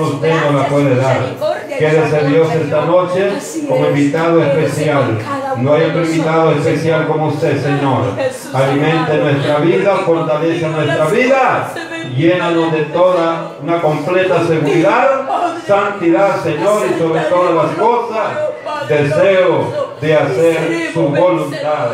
usted no la puede dar. Quédese Dios esta noche como invitado especial. No hay otro invitado especial como usted, Señor. Alimente nuestra vida, fortalece nuestra vida, llénanos de toda una completa seguridad, santidad, Señor, y sobre todas las cosas, deseo de hacer su voluntad.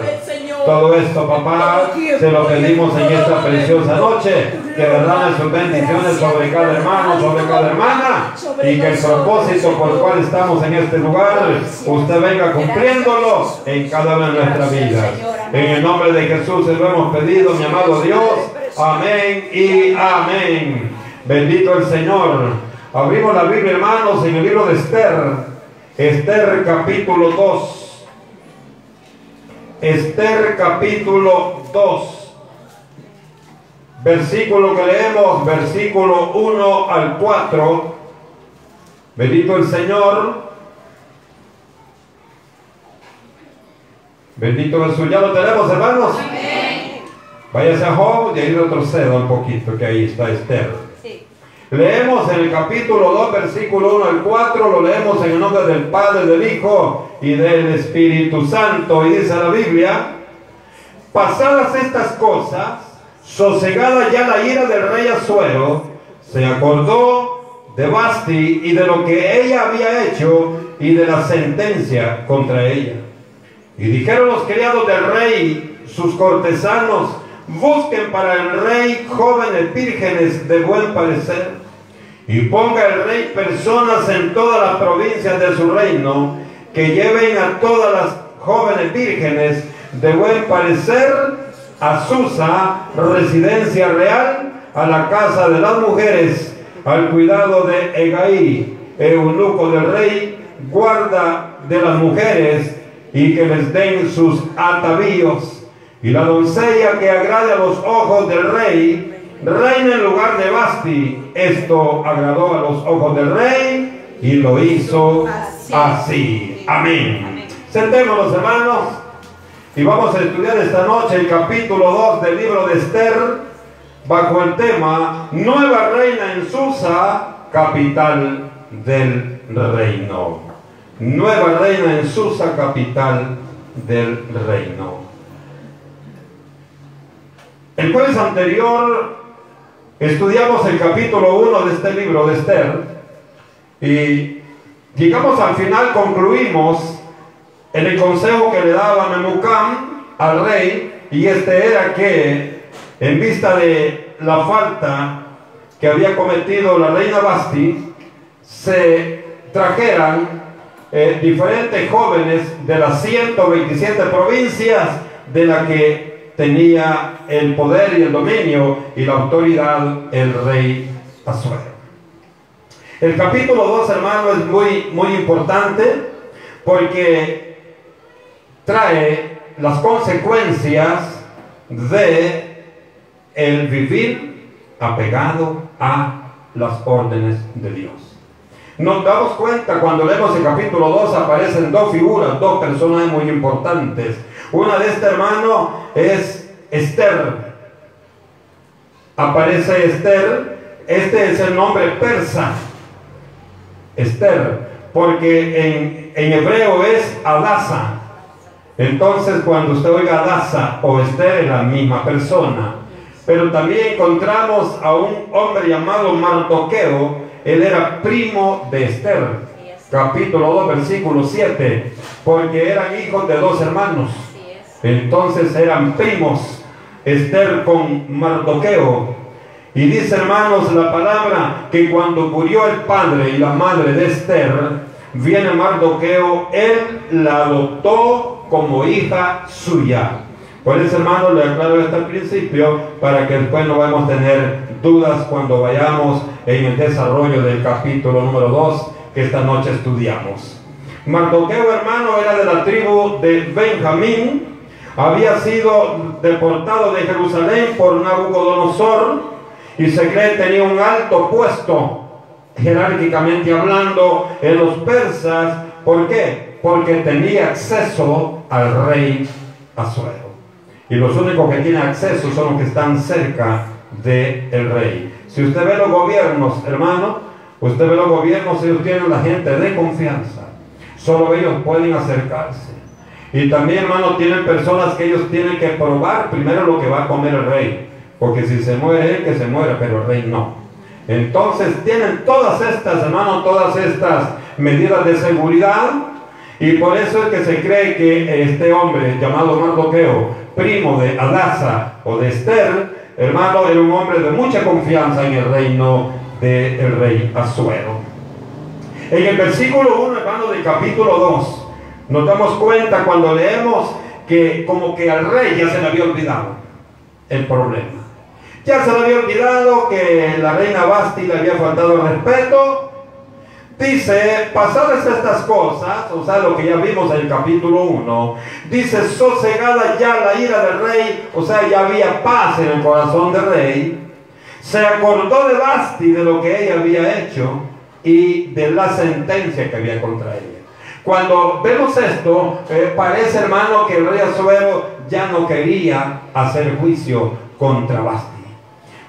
Todo esto, papá, se lo pedimos en esta preciosa noche. Que derrame sus bendiciones sobre cada hermano, sobre cada hermana. Y que el propósito por el cual estamos en este lugar, usted venga cumpliéndolo en cada una de nuestras vidas. En el nombre de Jesús se lo hemos pedido, mi amado Dios. Amén y amén. Bendito el Señor. Abrimos la Biblia, hermanos, en el libro de Esther. Esther capítulo 2. Esther capítulo 2. Versículo que leemos, versículo 1 al 4. Bendito el Señor. Bendito Jesús. ¿Ya lo tenemos, hermanos? Váyase a Job y ahí retroceda un poquito, que ahí está Esther. Leemos en el capítulo 2, versículo 1 al 4, lo leemos en el nombre del Padre, del Hijo y del Espíritu Santo. Y dice la Biblia, pasadas estas cosas, sosegada ya la ira del rey Azuero, se acordó de Basti y de lo que ella había hecho y de la sentencia contra ella. Y dijeron los criados del rey, sus cortesanos, busquen para el rey jóvenes vírgenes de buen parecer y ponga el rey personas en todas las provincias de su reino que lleven a todas las jóvenes vírgenes de buen parecer a Susa, residencia real, a la casa de las mujeres, al cuidado de Egaí, eunuco del rey, guarda de las mujeres, y que les den sus atavíos y la doncella que agrade a los ojos del rey, reina en lugar de Basti. Esto agradó a los ojos del rey y lo hizo así. Amén. Sentémonos, hermanos, y vamos a estudiar esta noche el capítulo 2 del libro de Esther bajo el tema Nueva Reina en Susa, capital del reino. Nueva Reina en Susa, capital del reino. El jueves anterior estudiamos el capítulo 1 de este libro de Esther y llegamos al final, concluimos en el consejo que le daba Memucán al rey y este era que en vista de la falta que había cometido la reina Basti, se trajeran eh, diferentes jóvenes de las 127 provincias de la que tenía el poder y el dominio y la autoridad el rey Azuero. El capítulo 2, hermano, es muy, muy importante porque trae las consecuencias de el vivir apegado a las órdenes de Dios. Nos damos cuenta cuando leemos el capítulo 2 aparecen dos figuras, dos personas muy importantes una de este hermano es Esther. Aparece Esther. Este es el nombre persa. Esther. Porque en, hebreo es Adasa. Entonces cuando usted oiga Adasa o Esther es la misma persona. Pero también encontramos a un hombre llamado Mardoqueo. Él era primo de Esther. Capítulo 2, versículo 7. Porque eran hijos de dos hermanos. Entonces eran primos Esther con Mardoqueo. Y dice hermanos la palabra que cuando murió el padre y la madre de Esther, viene Mardoqueo, él la adoptó como hija suya. Por eso hermanos le aclaro esto al principio para que después no vamos a tener dudas cuando vayamos en el desarrollo del capítulo número 2 que esta noche estudiamos. Mardoqueo hermano era de la tribu de Benjamín había sido deportado de Jerusalén por Nabucodonosor y se cree tenía un alto puesto, jerárquicamente hablando, en los persas. ¿Por qué? Porque tenía acceso al rey Azuero. Y los únicos que tienen acceso son los que están cerca del rey. Si usted ve los gobiernos, hermano, Usted ve los gobiernos, ellos tienen la gente de confianza. Solo ellos pueden acercarse. Y también, hermano, tienen personas que ellos tienen que probar primero lo que va a comer el rey. Porque si se muere él, que se muera, pero el rey no. Entonces tienen todas estas, hermano, todas estas medidas de seguridad. Y por eso es que se cree que este hombre llamado Mardoqueo, primo de Adasa o de Esther, hermano, era un hombre de mucha confianza en el reino del rey Azuero. En el versículo 1, hermano, del capítulo 2, nos damos cuenta cuando leemos que como que al rey ya se le había olvidado el problema. Ya se le había olvidado que la reina Basti le había faltado el respeto. Dice, pasadas estas cosas, o sea, lo que ya vimos en el capítulo 1, dice, sosegada ya la ira del rey, o sea, ya había paz en el corazón del rey. Se acordó de Basti, de lo que ella había hecho y de la sentencia que había contra ella. Cuando vemos esto, eh, parece hermano que el rey Azuero ya no quería hacer juicio contra Basti.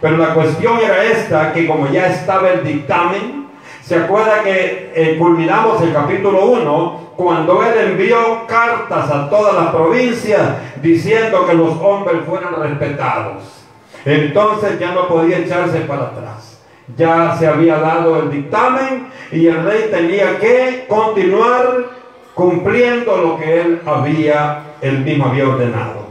Pero la cuestión era esta, que como ya estaba el dictamen, se acuerda que eh, culminamos el capítulo 1 cuando él envió cartas a todas las provincias diciendo que los hombres fueran respetados. Entonces ya no podía echarse para atrás. Ya se había dado el dictamen y el rey tenía que continuar cumpliendo lo que él había, él mismo había ordenado.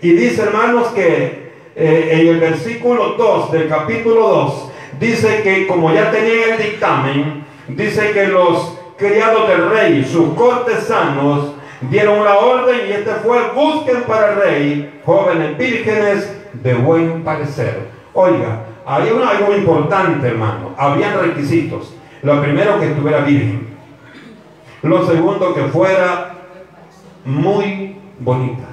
Y dice hermanos que eh, en el versículo 2 del capítulo 2, dice que como ya tenían el dictamen, dice que los criados del rey, sus cortesanos, dieron la orden y este fue, busquen para el rey jóvenes vírgenes de buen parecer. Oiga, había algo importante, hermano. Habían requisitos. Lo primero, que estuviera virgen. Lo segundo, que fuera muy bonita.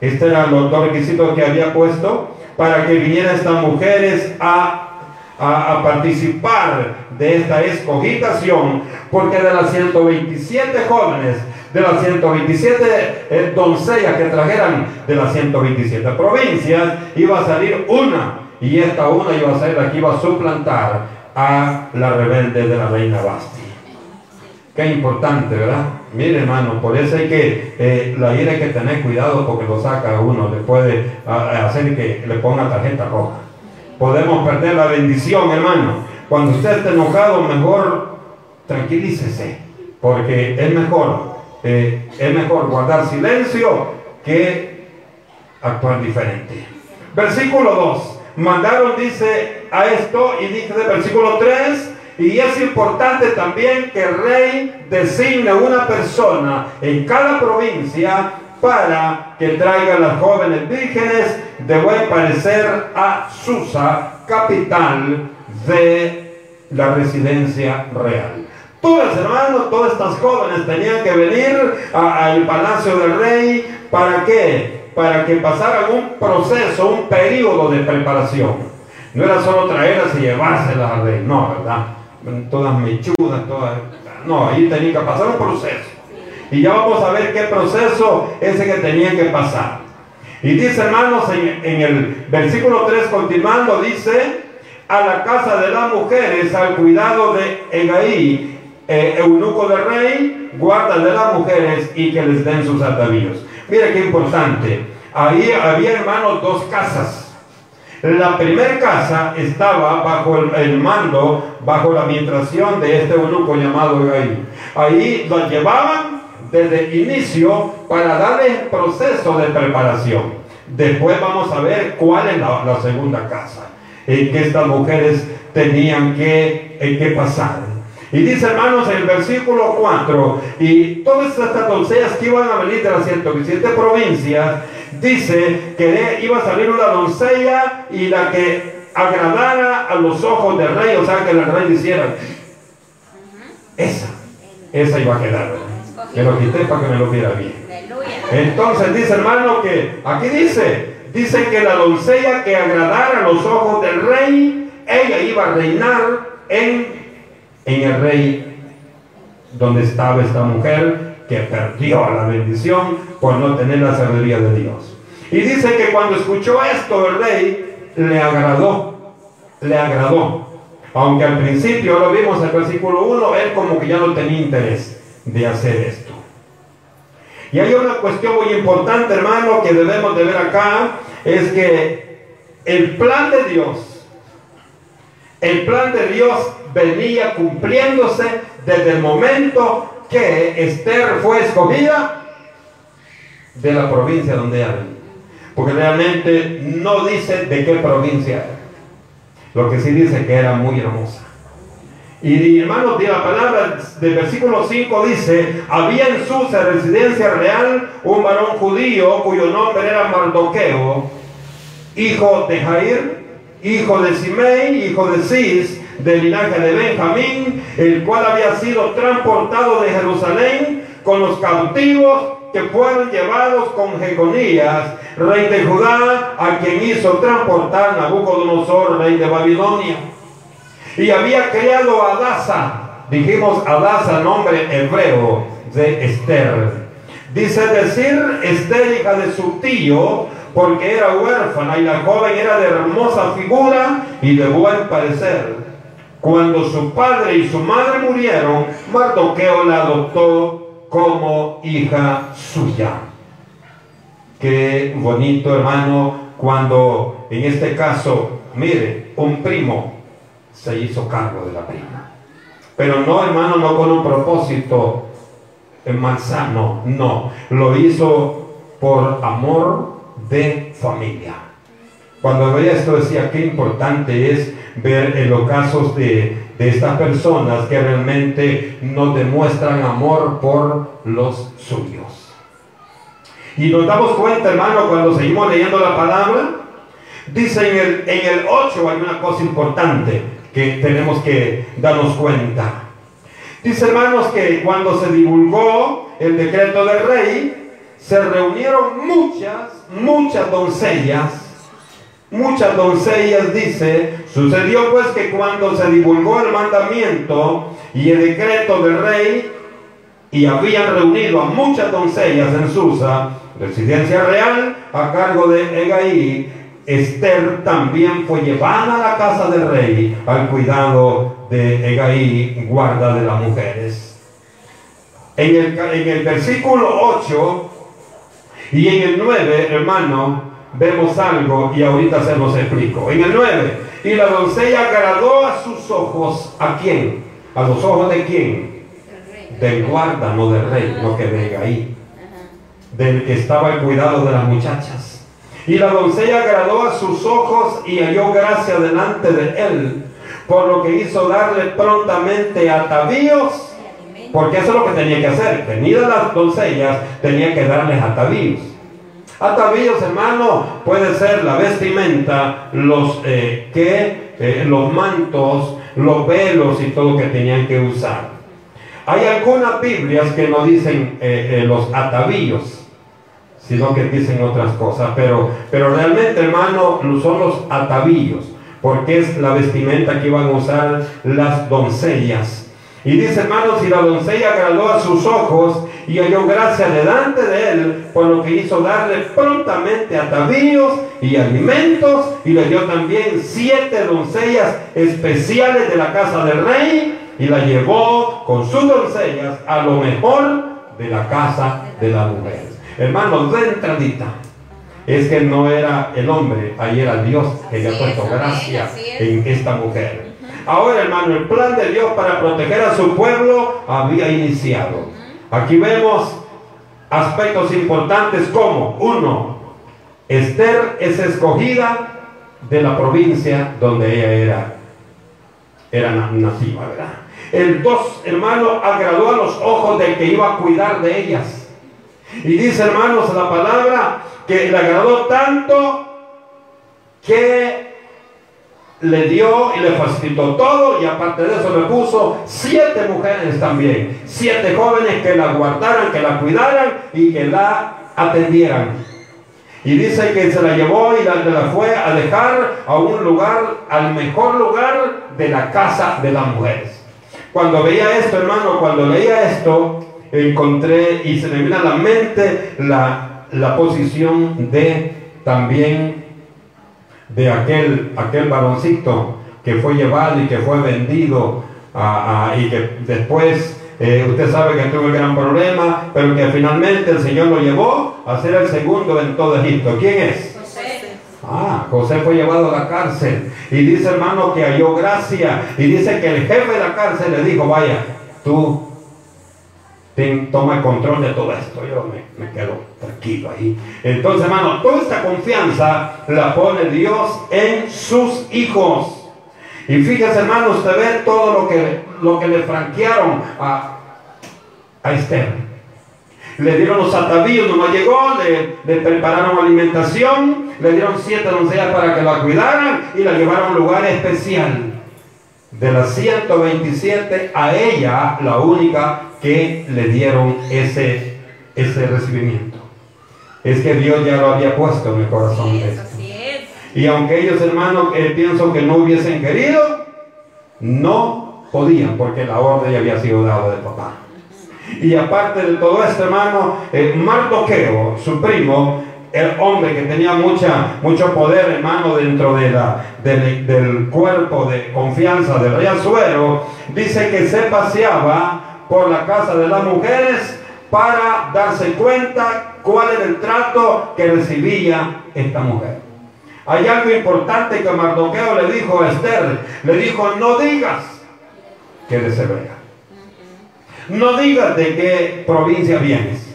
Estos eran los dos requisitos que había puesto para que vinieran estas mujeres a, participar de esta escogitación, porque de las 127 jóvenes, de las 127 eh, doncellas que trajeran de las 127 provincias, iba a salir una, y esta una iba a la que iba a suplantar a la rebelde de la reina Basti. Qué importante, ¿verdad? Mire, hermano, por eso hay que, eh, la ira hay que tener cuidado porque lo saca uno, le puede hacer que le ponga tarjeta roja. Podemos perder la bendición, hermano. Cuando usted esté enojado, mejor tranquilícese, porque es mejor, eh, es mejor guardar silencio que actuar diferente. Versículo 2. Mandaron, dice, a esto, y dice de versículo 3, y es importante también que el rey designe una persona en cada provincia para que traiga a las jóvenes vírgenes de buen parecer a Susa, capital de la residencia real. Todas, hermanos, todas estas jóvenes tenían que venir al palacio del rey. ¿Para qué? Para que pasaran un proceso, un periodo de preparación. No era solo traerlas y llevárselas al rey, no, ¿verdad? Todas mechudas, todas. No, ahí tenía que pasar un proceso. Y ya vamos a ver qué proceso ese que tenía que pasar. Y dice, hermanos, en, el versículo 3, continuando, dice: A la casa de las mujeres, al cuidado de Egaí, eh, eunuco del rey, guarda de las mujeres y que les den sus atavíos. Mira qué importante. Ahí había, hermanos, dos casas. La primera casa estaba bajo el, mando, bajo la administración de este eunuco llamado Egaí. Ahí lo llevaban desde el inicio para darle el proceso de preparación. Después vamos a ver cuál es la, segunda casa en que estas mujeres tenían que, en que pasar. Y dice, hermanos, en el versículo 4, y todas estas doncellas que iban a venir de las 117 provincias, dice que iba a salir una doncella y la que agradara a los ojos del rey, o sea, que el rey hiciera, esa, esa iba a quedar, que lo quité para que me lo viera bien. Entonces dice hermano que, aquí dice, dice que la doncella que agradara a los ojos del rey, ella iba a reinar en, en el rey donde estaba esta mujer que perdió la bendición por no tener la sabiduría de Dios. Y dice que cuando escuchó esto el rey, le agradó, le agradó. Aunque al principio lo vimos en el versículo 1, él como que ya no tenía interés de hacer esto. Y hay una cuestión muy importante, hermano, que debemos de ver acá, es que el plan de Dios, el plan de Dios venía cumpliéndose desde el momento que Esther fue escogida de la provincia donde ella. Porque realmente no dice de qué provincia era. Lo que sí dice que era muy hermosa. Y, hermanos, de la palabra del versículo 5 dice, había en su residencia real un varón judío cuyo nombre era Mardoqueo, hijo de Jair, hijo de Simei, hijo de Cis, del linaje de Benjamín, el cual había sido transportado de Jerusalén con los cautivos que fueron llevados con Jeconías, rey de Judá, a quien hizo transportar Nabucodonosor, rey de Babilonia. Y había criado a Adasa, dijimos Adasa, nombre hebreo de Esther. Dice decir Esther, hija de su tío, porque era huérfana y la joven era de hermosa figura y de buen parecer. Cuando su padre y su madre murieron, Mardoqueo la adoptó como hija suya. Qué bonito, hermano, cuando en este caso, mire, un primo se hizo cargo de la prima. Pero no, hermano, no con un propósito manzano, no. Lo hizo por amor de familia. Cuando veía esto decía qué importante es ver en los casos de, de estas personas que realmente no demuestran amor por los suyos. Y nos damos cuenta, hermano, cuando seguimos leyendo la palabra, dice en el, en el 8 hay una cosa importante que tenemos que darnos cuenta. Dice, hermanos, que cuando se divulgó el decreto del rey, se reunieron muchas, muchas doncellas muchas doncellas, dice, sucedió pues que cuando se divulgó el mandamiento y el decreto del rey, y habían reunido a muchas doncellas en Susa, residencia real, a cargo de Egaí, Esther también fue llevada a la casa del rey al cuidado de Egaí, guarda de las mujeres. En el, en el versículo 8 y en el 9, hermano, vemos algo y ahorita se los explico. En el 9, y la doncella agradó a sus ojos, ¿a quién? ¿A los ojos de quién? Del guarda, no del rey, no que venga ahí. Del que estaba al cuidado de las muchachas. Y la doncella agradó a sus ojos y halló gracia delante de él, por lo que hizo darle prontamente atavíos, porque eso es lo que tenía que hacer. Venidas las doncellas, tenía que darles atavíos. Atavíos, hermano, puede ser la vestimenta, los eh, eh, los mantos, los velos y todo que tenían que usar. Hay algunas Biblias que no dicen eh, los atavíos, sino que dicen otras cosas, pero, pero realmente, hermano, son los atavíos, porque es la vestimenta que iban a usar las doncellas y dice, hermanos, y la doncella agradó a sus ojos y halló gracia delante de él, por lo que hizo darle prontamente atavíos y alimentos, y le dio también siete doncellas especiales de la casa del rey, y la llevó con sus doncellas a lo mejor de la casa de las mujeres. Hermanos, de entradita, es que no era el hombre, ahí era Dios que le ha puesto gracia en esta mujer. Ahora, hermano, el plan de Dios para proteger a su pueblo había iniciado. Aquí vemos aspectos importantes como, uno, Esther es escogida de la provincia donde ella era, era nativa, ¿verdad? El dos, hermano, agradó a los ojos del que iba a cuidar de ellas. Y dice, hermanos, la palabra que le agradó tanto que le dio y le facilitó todo y aparte de eso le puso siete mujeres también, siete jóvenes que la guardaran, que la cuidaran y que la atendieran. Y dice que se la llevó y la, la fue a dejar a un lugar, al mejor lugar de la casa de las mujeres. Cuando veía esto, hermano, cuando leía esto, encontré y se me vino a la mente la, la posición de también de aquel, aquel varoncito que fue llevado y que fue vendido y que después eh, usted sabe que tuvo un gran problema, pero que finalmente el Señor lo llevó a ser el segundo en todo Egipto. ¿Quién es? José. Ah, José fue llevado a la cárcel y dice hermano que halló gracia y dice que el jefe de la cárcel le dijo, vaya, tú toma el control de todo esto. Yo me, me, quedo tranquilo ahí. Entonces, hermano, toda esta confianza la pone Dios en sus hijos. Y fíjese, hermano, usted ve todo lo que, lo que le franquearon a, a Esther. Le dieron los atavíos, nomás llegó, le, le, prepararon alimentación, le dieron siete doncellas para que la cuidaran y la llevaron a un lugar especial. De las 127, a ella la única que le dieron ese, ese recibimiento. Es que Dios ya lo había puesto en el corazón de ella. Y aunque ellos, hermanos, eh, pienso que no hubiesen querido, no podían, porque la orden ya había sido dada de papá. Y aparte de todo esto, hermano, eh, Mardoqueo, su primo, el hombre que tenía mucha, mucho poder, hermano, dentro de la, del, cuerpo de confianza del rey Azuero, dice que se paseaba por la casa de las mujeres para darse cuenta cuál era el trato que recibía esta mujer. Hay algo importante que Mardoqueo le dijo a Esther. Le dijo, no digas que eres hebrea. No digas de qué provincia vienes.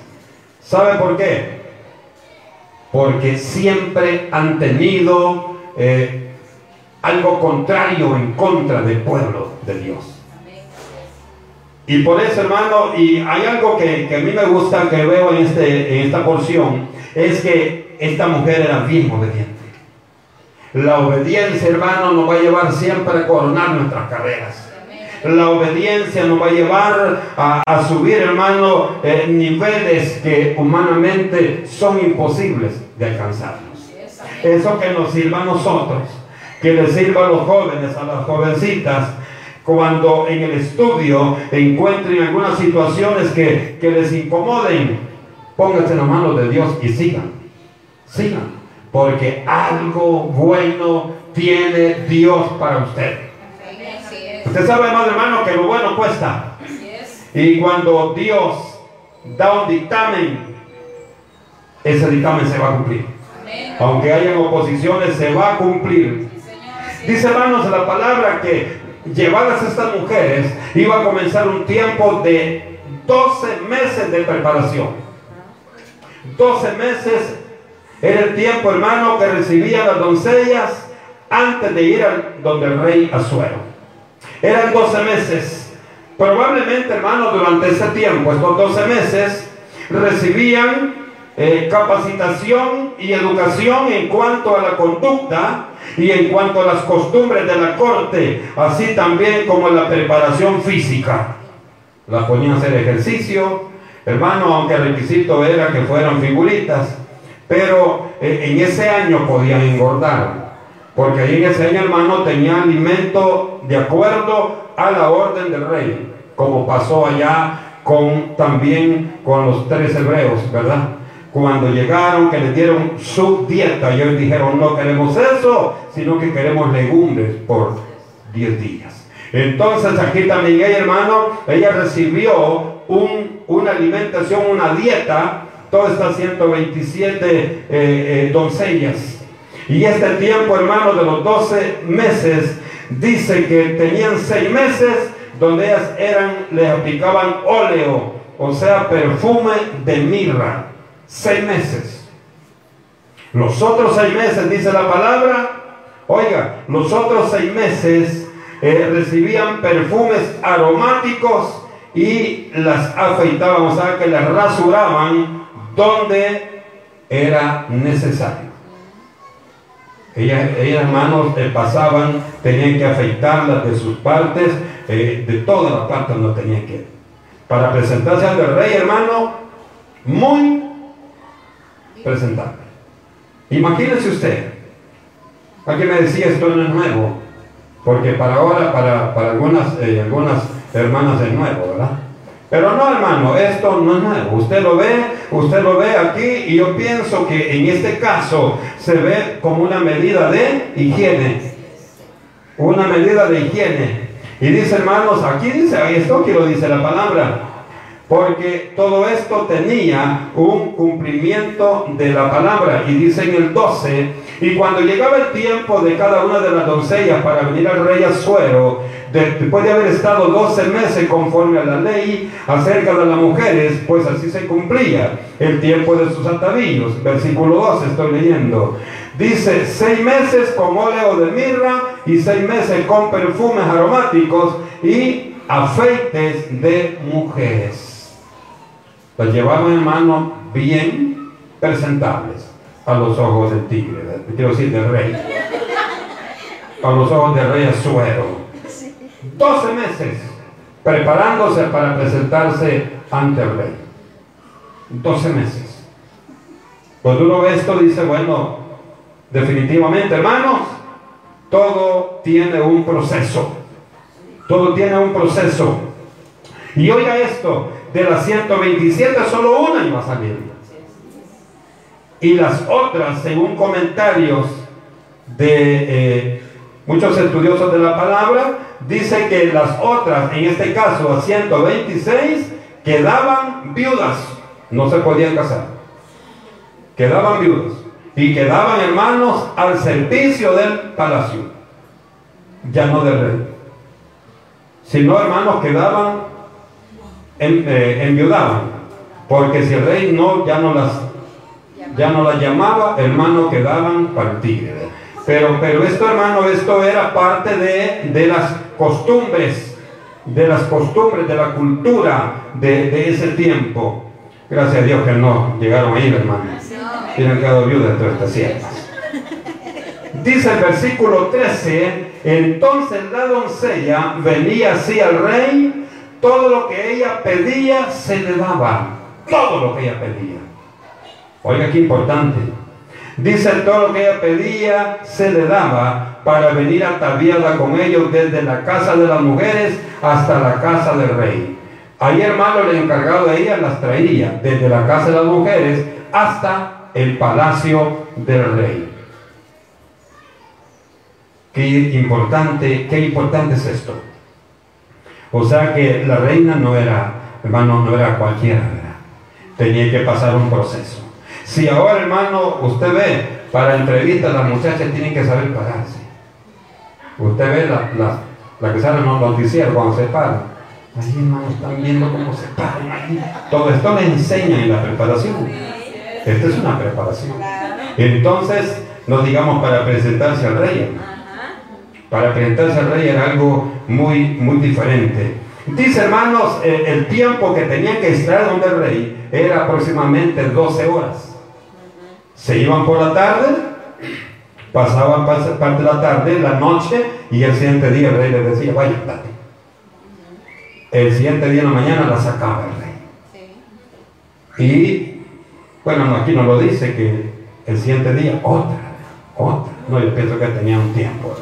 ¿Sabe por qué? Porque siempre han tenido eh, algo contrario en contra del pueblo de Dios. Y por eso, hermano, y hay algo que, a mí me gusta, que veo en, este, en esta porción, es que esta mujer era bien obediente. La obediencia, hermano, nos va a llevar siempre a coronar nuestras carreras. La obediencia nos va a llevar a, subir, hermano, eh, niveles que humanamente son imposibles de alcanzarlos. Eso que nos sirva a nosotros, que le sirva a los jóvenes, a las jovencitas, cuando en el estudio encuentren algunas situaciones que, que les incomoden, pónganse en las manos de Dios y sigan. Sigan porque algo bueno tiene Dios para usted. Usted sabe, hermano, hermano, que lo bueno cuesta. Y cuando Dios da un dictamen, ese dictamen se va a cumplir. Aunque hayan oposiciones, se va a cumplir. Dice, hermanos, la palabra que llevadas estas mujeres, iba a comenzar un tiempo de 12 meses de preparación. 12 meses era el tiempo, hermano, que recibían las doncellas antes de ir al, donde el rey Azuero. Eran 12 meses. Probablemente, hermano, durante ese tiempo, estos 12 meses, recibían eh, capacitación y educación en cuanto a la conducta y en cuanto a las costumbres de la corte, así también como la preparación física. La ponían a hacer ejercicio, hermano, aunque el requisito era que fueran figuritas. Pero eh, en ese año podían engordar, porque ahí en ese hermano, tenía alimento de acuerdo a la orden del rey, como pasó allá con también con los tres hebreos, ¿verdad? Cuando llegaron, que le dieron su dieta, ellos dijeron, no queremos eso, sino que queremos legumbres por 10 días. Entonces aquí también ella, hermano, ella recibió un, una alimentación, una dieta todas estas 127 eh, eh, doncellas. Y este tiempo, hermano, de los 12 meses, dice que tenían 6 meses donde ellas eran, le aplicaban óleo, o sea, perfume de mirra. 6 meses. Los otros 6 meses, dice la palabra, oiga, los otros 6 meses eh, recibían perfumes aromáticos y las afeitaban, o sea, que las rasuraban donde era necesario. Ellas, hermanos, eh, pasaban, tenían que afeitarlas de sus partes, eh, de todas las partes no tenían que. Para presentarse ante el rey, hermano, muy presentable. Imagínese usted, aquí me decía esto no es nuevo, porque para ahora, para, para algunas, eh, algunas hermanas es nuevo, ¿verdad? Pero no, hermano, esto no es nuevo. Usted lo ve, usted lo ve aquí y yo pienso que en este caso se ve como una medida de higiene. una medida de higiene. Y dice, hermanos, aquí dice, esto que lo dice la palabra, porque todo esto tenía un cumplimiento de la palabra. Y dice en el 12, y cuando llegaba el tiempo de cada una de las doncellas para venir al rey Azuero, después de haber estado 12 meses conforme a la ley acerca de las mujeres, pues así se cumplía el tiempo de sus atavíos. Versículo 12 estoy leyendo. Dice, seis meses con óleo de mirra y seis meses con perfumes aromáticos y afeites de mujeres. Las llevaban en mano bien presentables a los ojos del tigre, quiero decir del rey, a los ojos del rey Azuero. 12 meses preparándose para presentarse ante el rey. 12 meses. Cuando uno ve esto dice, bueno, definitivamente, hermanos, todo tiene un proceso. Todo tiene un proceso. Y oiga esto, de las 127 solo una iba a salir. Y las otras, según comentarios de eh, muchos estudiosos de la palabra, dice que las otras, en este caso a 126, quedaban viudas, no se podían casar. Quedaban viudas y quedaban hermanos al servicio del palacio, ya no del rey. Sino hermanos quedaban eh, enviudaban, porque si el rey no, ya no las, ya no las llamaba, hermano, quedaban partidas. Pero, pero esto, hermano, esto era parte de, de las costumbres, de las costumbres, de la cultura de, ese tiempo. Gracias a Dios que no llegaron ahí, hermano. Tienen quedado viudas de estas siervas. Dice el versículo 13, entonces la doncella venía así al rey todo lo que ella pedía se le daba. Todo lo que ella pedía. Oiga, qué importante. Dice todo lo que ella pedía se le daba para venir ataviada con ellos desde la casa de las mujeres hasta la casa del rey. Ahí hermano el encargado de ella las traía desde la casa de las mujeres hasta el palacio del rey. Qué importante, qué importante es esto. O sea que la reina no era, hermano, no era cualquiera, ¿verdad? Tenía que pasar un proceso. Si ahora, hermano, usted ve, para entrevistas las muchachas tienen que saber pararse. Usted ve la, la, que sale en los noticieros cuando se paran. Ahí, hermano, están viendo cómo se paran ahí. Todo esto le enseña en la preparación. Esta es una preparación. Entonces, no digamos para presentarse al rey, para presentarse al rey era algo muy, muy diferente. Dice, hermanos, eh, el tiempo que tenían que estar donde el rey era aproximadamente 12 horas. Se iban por la tarde, pasaban parte de la tarde, la noche, y el siguiente día el rey les decía, vaya, date. El siguiente día en la mañana la sacaba el rey. Y, bueno, aquí no lo dice, que el siguiente día otra, otra. No, yo pienso que tenía un tiempo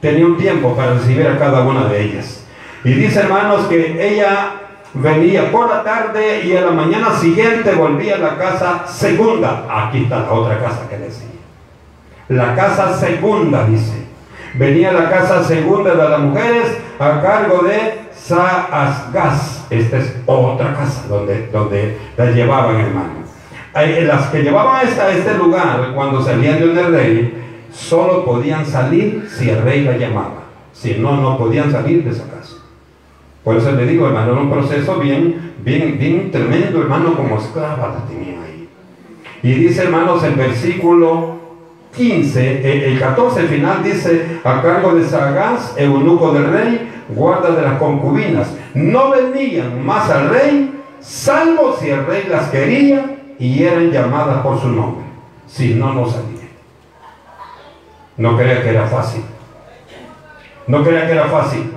tenía un tiempo para recibir a cada una de ellas. Y dice, hermanos, que ella venía por la tarde y a la mañana siguiente volvía a la casa segunda. Aquí está la otra casa que decía. La casa segunda, dice. Venía a la casa segunda de las mujeres a cargo de Saasgas. Esta es otra casa donde, donde la llevaban, hermano. Las que llevaban a este lugar cuando salían de un rey solo podían salir si el rey la llamaba. Si no, no podían salir de esa casa. Por eso le digo, hermano, era un proceso bien, bien, bien tremendo, hermano, como esclava la tenía ahí. Y dice, hermanos, el versículo 15, el 14 final dice, a cargo de Sagaz, eunuco del rey, guarda de las concubinas, no venían más al rey, salvo si el rey las quería y eran llamadas por su nombre. Si no, no salían. No crea que era fácil. No crea que era fácil.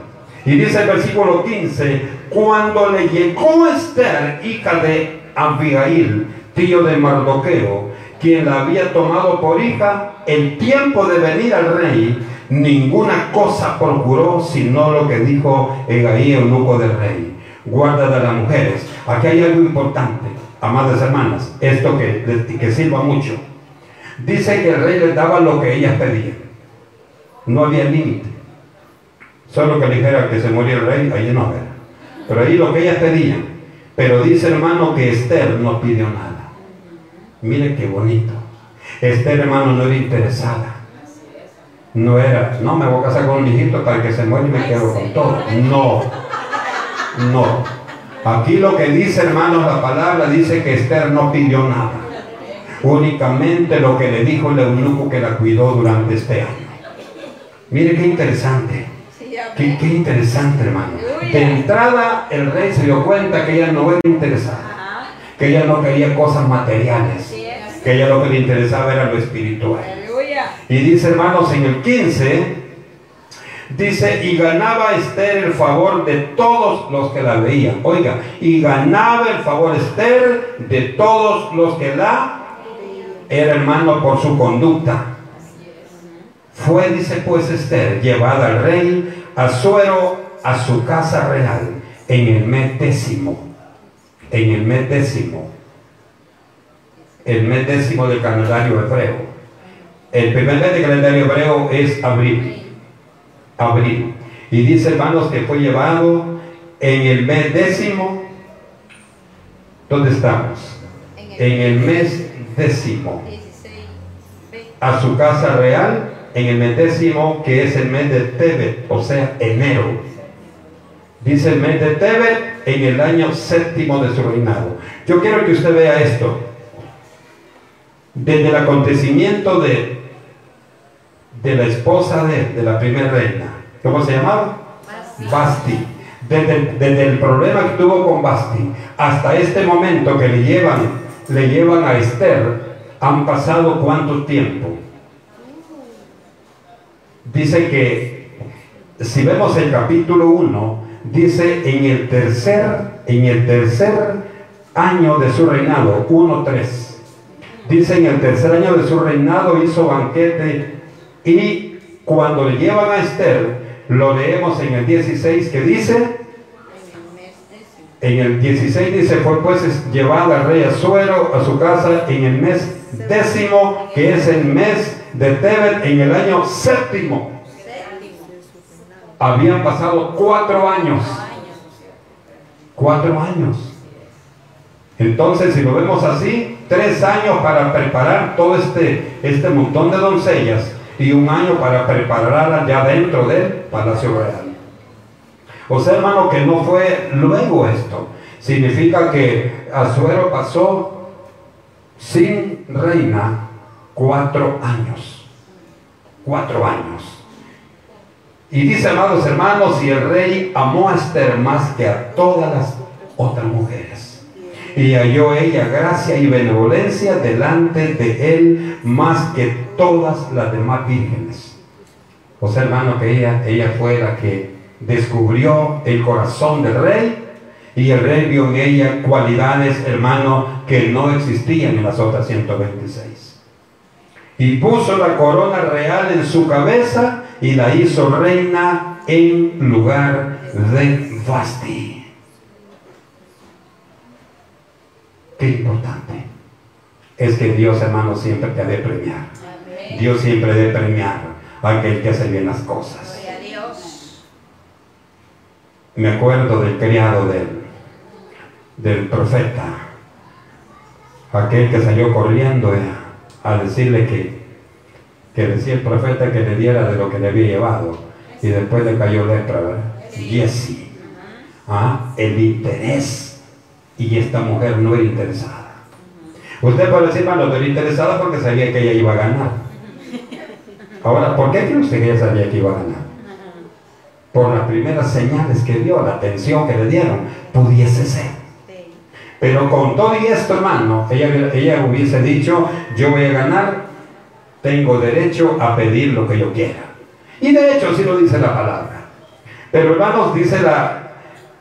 Y dice el versículo 15, cuando le llegó Esther, hija de Abigail, tío de Mardoqueo, quien la había tomado por hija, el tiempo de venir al rey, ninguna cosa procuró sino lo que dijo Egaí, eunuco del rey. Guarda de las mujeres. Aquí hay algo importante, amadas hermanas, esto que, que sirva mucho dice que el rey les daba lo que ellas pedían. No había límite. Solo que dijera que se murió el rey, ahí no era. Pero ahí lo que ellas pedían. Pero dice hermano que Esther no pidió nada. Mire qué bonito. Esther hermano no era interesada. No era, no me voy a casar con un hijito para que se muera y me quedo con todo. No, no. Aquí lo que dice hermanos la palabra dice que Esther no pidió nada. Únicamente lo que le dijo el eunuco que la cuidó durante este año. Mire qué interesante. Qué, qué, interesante, hermano. De entrada, el rey se dio cuenta que ella no era interesada, que ella no quería cosas materiales, que ella lo que le interesaba era lo espiritual. Y dice, hermanos, en el 15, dice, y ganaba Esther el favor de todos los que la veían. Oiga, y ganaba el favor Esther de todos los que la era hermano por su conducta. Fue, dice pues Esther, llevada al rey Azuero a su casa real en el mes décimo. En el mes décimo. El mes décimo del calendario hebreo. El primer mes del calendario hebreo es abril. Abril. Y dice, hermanos, que fue llevado en el mes décimo. ¿Dónde estamos? En el mes décimo. A su casa real en el mes décimo, que es el mes de Tebet, o sea, enero. Dice el mes de Tebet en el año séptimo de su reinado. Yo quiero que usted vea esto. Desde el acontecimiento de, de la esposa de, de la primera reina, ¿cómo se llamaba? Basti. Desde, desde, el problema que tuvo con Basti hasta este momento que le llevan, le llevan a Esther, han pasado cuánto tiempo? Dice que si vemos el capítulo 1, dice en el tercer, en el tercer año de su reinado, 1.3. Dice en el tercer año de su reinado hizo banquete y cuando le llevan a Esther, lo leemos en el 16 que dice, en el 16 dice, fue pues llevada al rey Azuero a su casa en el mes décimo, que es el mes de Tebet en el año séptimo. Habían pasado cuatro años. Cuatro años. Entonces, si lo vemos así, tres años para preparar todo este, este montón de doncellas y un año para prepararlas ya dentro del Palacio Real. O sea, hermano, que no fue luego esto. Significa que Azuero pasó sin reina cuatro años. Cuatro años. Y dice, amados hermanos, y el rey amó a Esther más que a todas las otras mujeres. Y halló ella gracia y benevolencia delante de él más que todas las demás vírgenes. O sea, hermano, que ella, ella fue la que descubrió el corazón del rey y el rey vio en ella cualidades, hermano, que no existían en las otras 126. Y puso la corona real en su cabeza y la hizo reina en lugar de Basti. Qué importante. Es que Dios, hermano, siempre te ha de premiar. Dios siempre debe premiar a aquel que hace bien las cosas. Me acuerdo del criado del, del profeta, aquel que salió corriendo a decirle que que decía el profeta que le diera de lo que le había llevado. Y después le cayó lepra, ¿verdad? Jesse. ¿Ah? El interés. Y esta mujer no era interesada. Usted puede decir, bueno, no era interesada porque sabía que ella iba a ganar. Ahora, ¿por qué cree usted que ella sabía que iba a ganar? Por las primeras señales que vio, la atención que le dieron, pudiese ser. Pero con todo y esto, hermano, ella, ella hubiese dicho, yo voy a ganar tengo derecho a pedir lo que yo quiera. Y de hecho, así lo dice la palabra. Pero hermanos, dice la,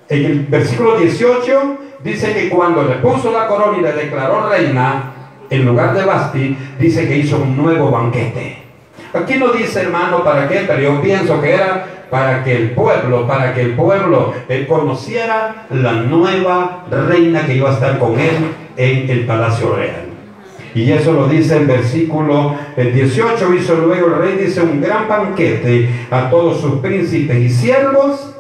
en el versículo 18, dice que cuando le puso la corona y le declaró reina, en lugar de Basti, dice que hizo un nuevo banquete. Aquí no dice, hermano, para qué, pero yo pienso que era para que el pueblo, para que el pueblo eh, conociera la nueva reina que iba a estar con él en el palacio real. Y eso lo dice el versículo 18. Hizo luego el rey, dice, un gran banquete a todos sus príncipes y siervos.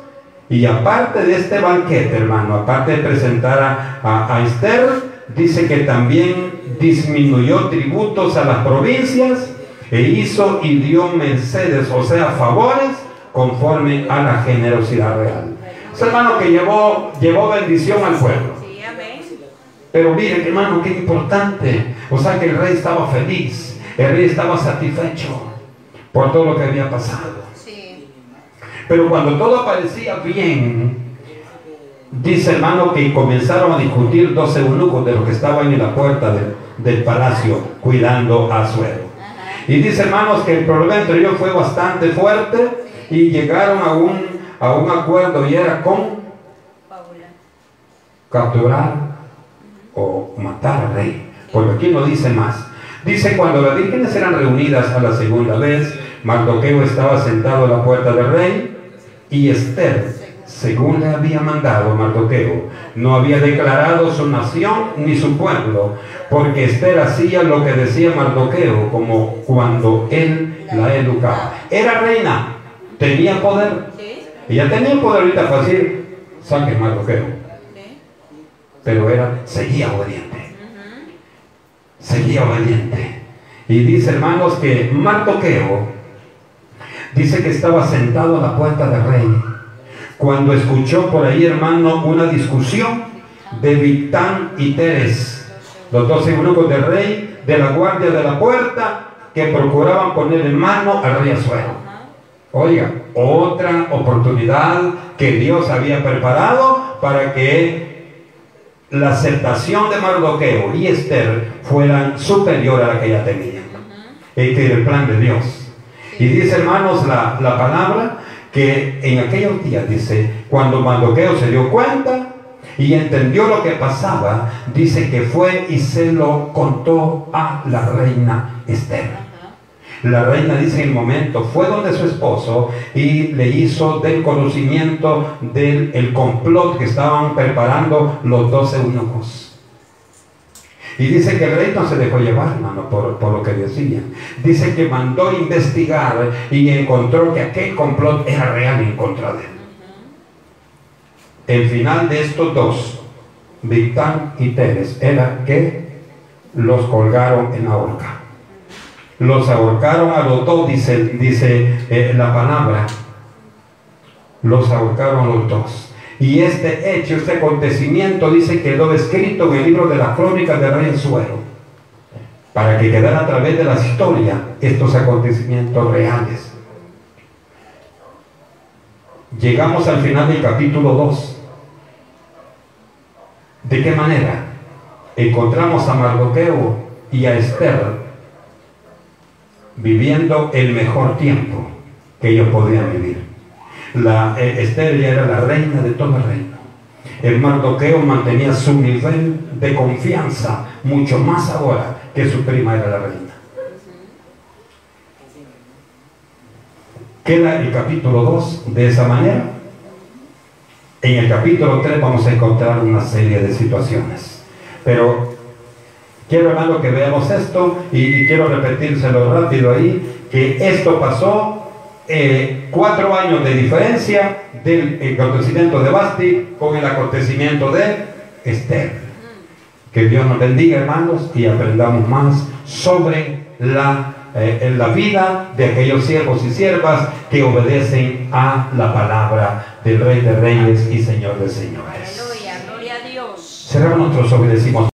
Y aparte de este banquete, hermano, aparte de presentar a, a Esther, dice que también disminuyó tributos a las provincias e hizo y dio mercedes, o sea, favores conforme a la generosidad real. Es hermano que llevó, llevó bendición al pueblo. Pero miren, hermano, qué importante. O sea que el rey estaba feliz, el rey estaba satisfecho por todo lo que había pasado. Pero cuando todo parecía bien, dice hermano que comenzaron a discutir dos eunucos de los que estaban en la puerta del palacio cuidando a suelo. Y dice hermanos que el problema entre ellos fue bastante fuerte y llegaron a un, a un acuerdo y era con capturar o matar al rey. Porque aquí no dice más. Dice cuando las vírgenes eran reunidas a la segunda vez, Mardoqueo estaba sentado a la puerta del rey y Esther, según le había mandado Mardoqueo, no había declarado su nación ni su pueblo, porque Esther hacía lo que decía Mardoqueo, como cuando él la educaba. Era reina, tenía poder. Ella tenía poder ahorita decir, saque Mardoqueo pero era, seguía obediente. Seguía obediente. Y dice, hermanos, que Martoqueo dice que estaba sentado a la puerta del rey cuando escuchó por ahí, hermano, una discusión de Victán y Teres, los dos eunucos del rey, de la guardia de la puerta, que procuraban poner en mano al rey Azuero. Oiga, otra oportunidad que Dios había preparado para que la aceptación de Mardoqueo y Esther fueran superior a la que ella tenía. Este era el plan de Dios. Y dice, hermanos, la, la palabra que en aquellos días, dice, cuando Mardoqueo se dio cuenta y entendió lo que pasaba, dice que fue y se lo contó a la reina Esther. La reina dice en el momento, fue donde su esposo y le hizo del conocimiento del el complot que estaban preparando los dos eunucos. Y dice que el rey no se dejó llevar, hermano, por, por, lo que decían. Dice que mandó investigar y encontró que aquel complot era real en contra de él. El final de estos dos, Victán y Teres, era que los colgaron en la horca. Los ahorcaron a los dos, dice, dice eh, la palabra. Los ahorcaron a los dos. Y este hecho, este acontecimiento, dice quedó escrito en el libro de las crónicas de Rey Suero. Para que quedara a través de la historia estos acontecimientos reales. Llegamos al final del capítulo 2. ¿De qué manera? Encontramos a Mardoqueo y a Esther viviendo el mejor tiempo que ellos podían vivir. La, eh, era la reina de todo el reino. El Mardoqueo mantenía su nivel de confianza mucho más ahora que su prima era la reina. Queda el capítulo 2 de esa manera. En el capítulo 3 vamos a encontrar una serie de situaciones. Pero Quiero, hermano, que veamos esto y, quiero repetírselo rápido ahí, que esto pasó eh, cuatro años de diferencia del acontecimiento de Basti con el acontecimiento de Esther. Que Dios nos bendiga, hermanos, y aprendamos más sobre la, eh, la vida de aquellos siervos y siervas que obedecen a la palabra del Rey de Reyes y Señor de Señores. Aleluya, gloria a Dios. Cerramos nuestros ojos y decimos.